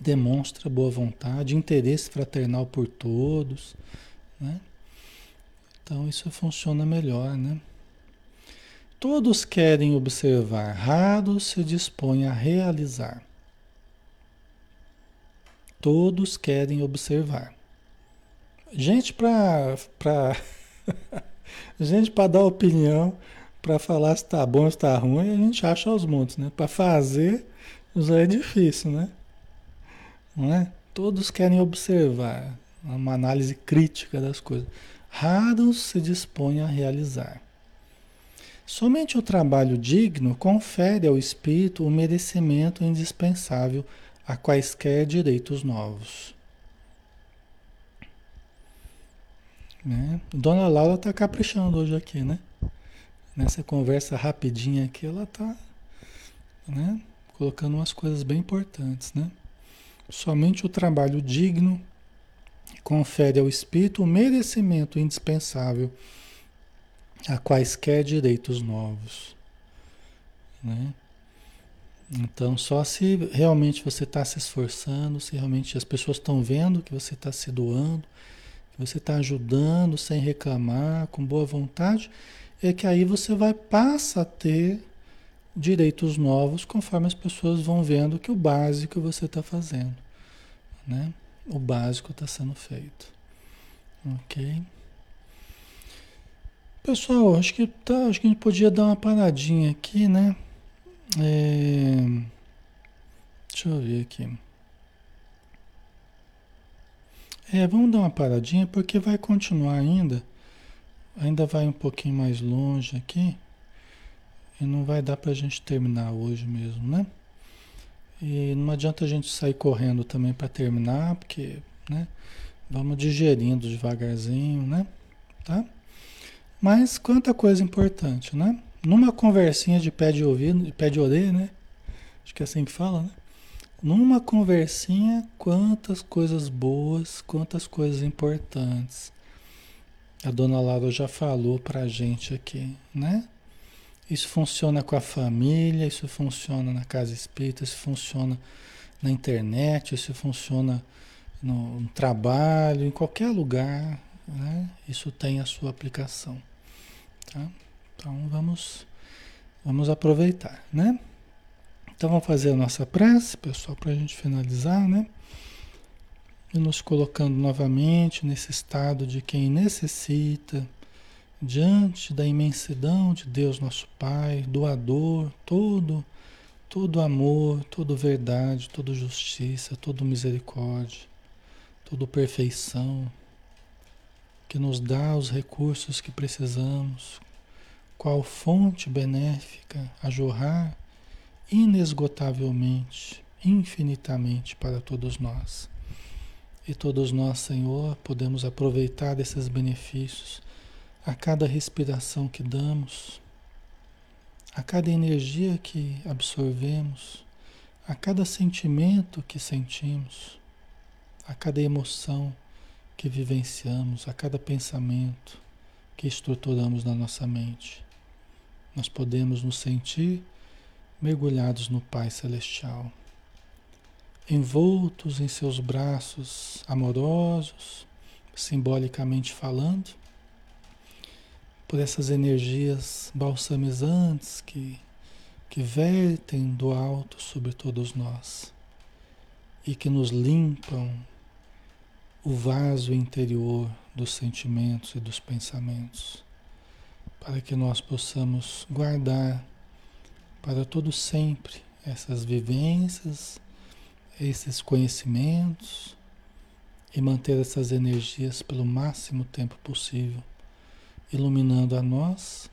demonstra boa vontade, interesse fraternal por todos, né? Então isso funciona melhor, né? Todos querem observar, raros se dispõem a realizar. Todos querem observar. Gente para para <laughs> gente para dar opinião, para falar se está bom ou está ruim, a gente acha aos montes, né? Para fazer já é difícil, né? Não é? Todos querem observar, uma análise crítica das coisas raros se dispõem a realizar. Somente o trabalho digno confere ao espírito o merecimento indispensável a quaisquer direitos novos. Né? Dona Laura está caprichando hoje aqui, né? Nessa conversa rapidinha aqui, ela está né? colocando umas coisas bem importantes, né? Somente o trabalho digno confere ao espírito o merecimento indispensável a quaisquer direitos novos. Né? Então, só se realmente você está se esforçando, se realmente as pessoas estão vendo que você está se doando, que você está ajudando sem reclamar, com boa vontade, é que aí você vai passar a ter direitos novos conforme as pessoas vão vendo que o básico você está fazendo. Né? O básico está sendo feito. Ok? Pessoal, acho que, tá, acho que a gente podia dar uma paradinha aqui, né? É... Deixa eu ver aqui. É, vamos dar uma paradinha porque vai continuar ainda. Ainda vai um pouquinho mais longe aqui. E não vai dar para a gente terminar hoje mesmo, né? E não adianta a gente sair correndo também para terminar, porque, né? Vamos digerindo devagarzinho, né? Tá? Mas quanta coisa importante, né? Numa conversinha de pé de ouvido, de pé de orelha, né? Acho que é assim que fala, né? Numa conversinha, quantas coisas boas, quantas coisas importantes. A dona Laura já falou pra gente aqui, né? Isso funciona com a família, isso funciona na casa espírita, isso funciona na internet, isso funciona no, no trabalho, em qualquer lugar, né? Isso tem a sua aplicação, tá? Então vamos, vamos aproveitar, né? Então vamos fazer a nossa prece, pessoal, para a gente finalizar, né? E nos colocando novamente nesse estado de quem necessita diante da imensidão de Deus nosso Pai, doador, todo, todo amor, toda verdade, toda justiça, toda misericórdia, toda perfeição, que nos dá os recursos que precisamos, qual fonte benéfica a jorrar inesgotavelmente, infinitamente para todos nós. E todos nós, Senhor, podemos aproveitar desses benefícios a cada respiração que damos, a cada energia que absorvemos, a cada sentimento que sentimos, a cada emoção que vivenciamos, a cada pensamento que estruturamos na nossa mente. Nós podemos nos sentir mergulhados no Pai Celestial, envoltos em seus braços amorosos, simbolicamente falando, por essas energias balsamizantes que, que vertem do alto sobre todos nós e que nos limpam o vaso interior dos sentimentos e dos pensamentos, para que nós possamos guardar para todo sempre essas vivências, esses conhecimentos e manter essas energias pelo máximo tempo possível, iluminando a nós,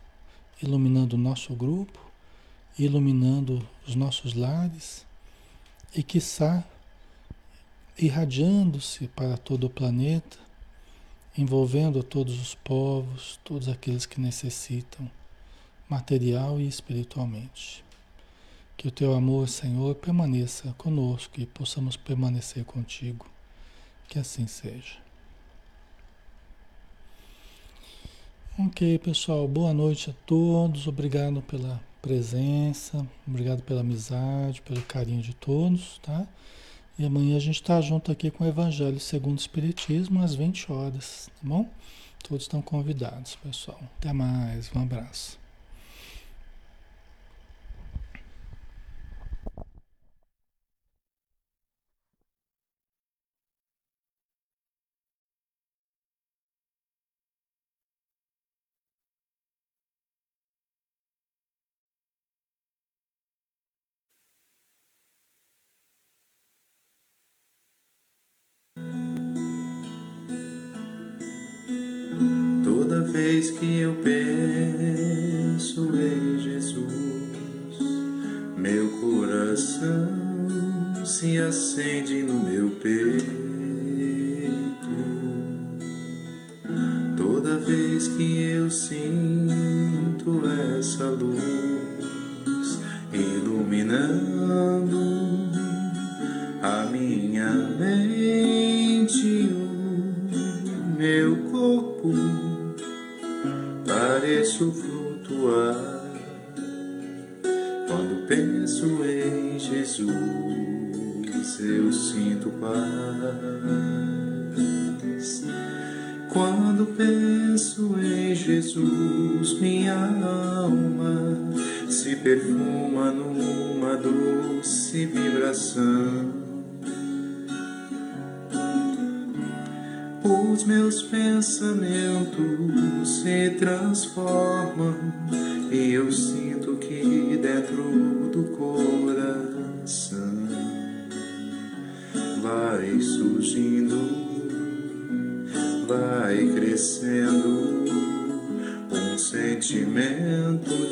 iluminando o nosso grupo, iluminando os nossos lares e, quiçá, irradiando-se para todo o planeta, envolvendo todos os povos, todos aqueles que necessitam, material e espiritualmente. Que o teu amor, Senhor, permaneça conosco e possamos permanecer contigo. Que assim seja. Ok, pessoal, boa noite a todos. Obrigado pela presença, obrigado pela amizade, pelo carinho de todos, tá? E amanhã a gente está junto aqui com o Evangelho segundo o Espiritismo às 20 horas, tá bom? Todos estão convidados, pessoal. Até mais, um abraço. Penso em Jesus, meu coração se acende no meu peito. Toda vez que eu sinto essa luz iluminando paz. Quando penso em Jesus, minha alma se perfuma numa doce vibração os meus pensamentos se transformam e eu sinto que dentro do coração vai surgindo, vai crescendo um sentimento